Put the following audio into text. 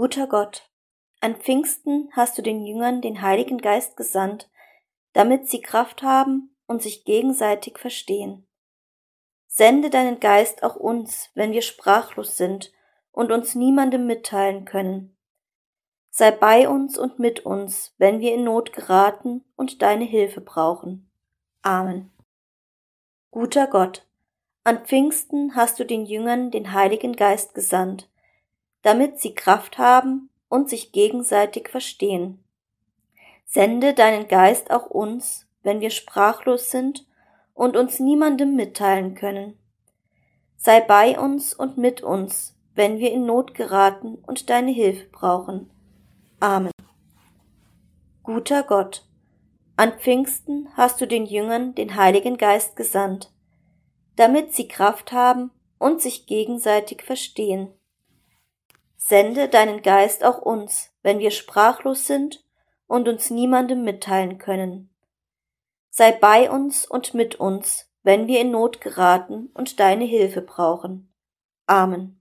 Guter Gott, an Pfingsten hast du den Jüngern den Heiligen Geist gesandt, damit sie Kraft haben und sich gegenseitig verstehen. Sende deinen Geist auch uns, wenn wir sprachlos sind und uns niemandem mitteilen können. Sei bei uns und mit uns, wenn wir in Not geraten und deine Hilfe brauchen. Amen. Guter Gott, an Pfingsten hast du den Jüngern den Heiligen Geist gesandt, damit sie Kraft haben und sich gegenseitig verstehen. Sende deinen Geist auch uns, wenn wir sprachlos sind und uns niemandem mitteilen können. Sei bei uns und mit uns, wenn wir in Not geraten und deine Hilfe brauchen. Amen. Guter Gott, an Pfingsten hast du den Jüngern den Heiligen Geist gesandt, damit sie Kraft haben und sich gegenseitig verstehen. Sende deinen Geist auch uns, wenn wir sprachlos sind und uns niemandem mitteilen können. Sei bei uns und mit uns, wenn wir in Not geraten und deine Hilfe brauchen. Amen.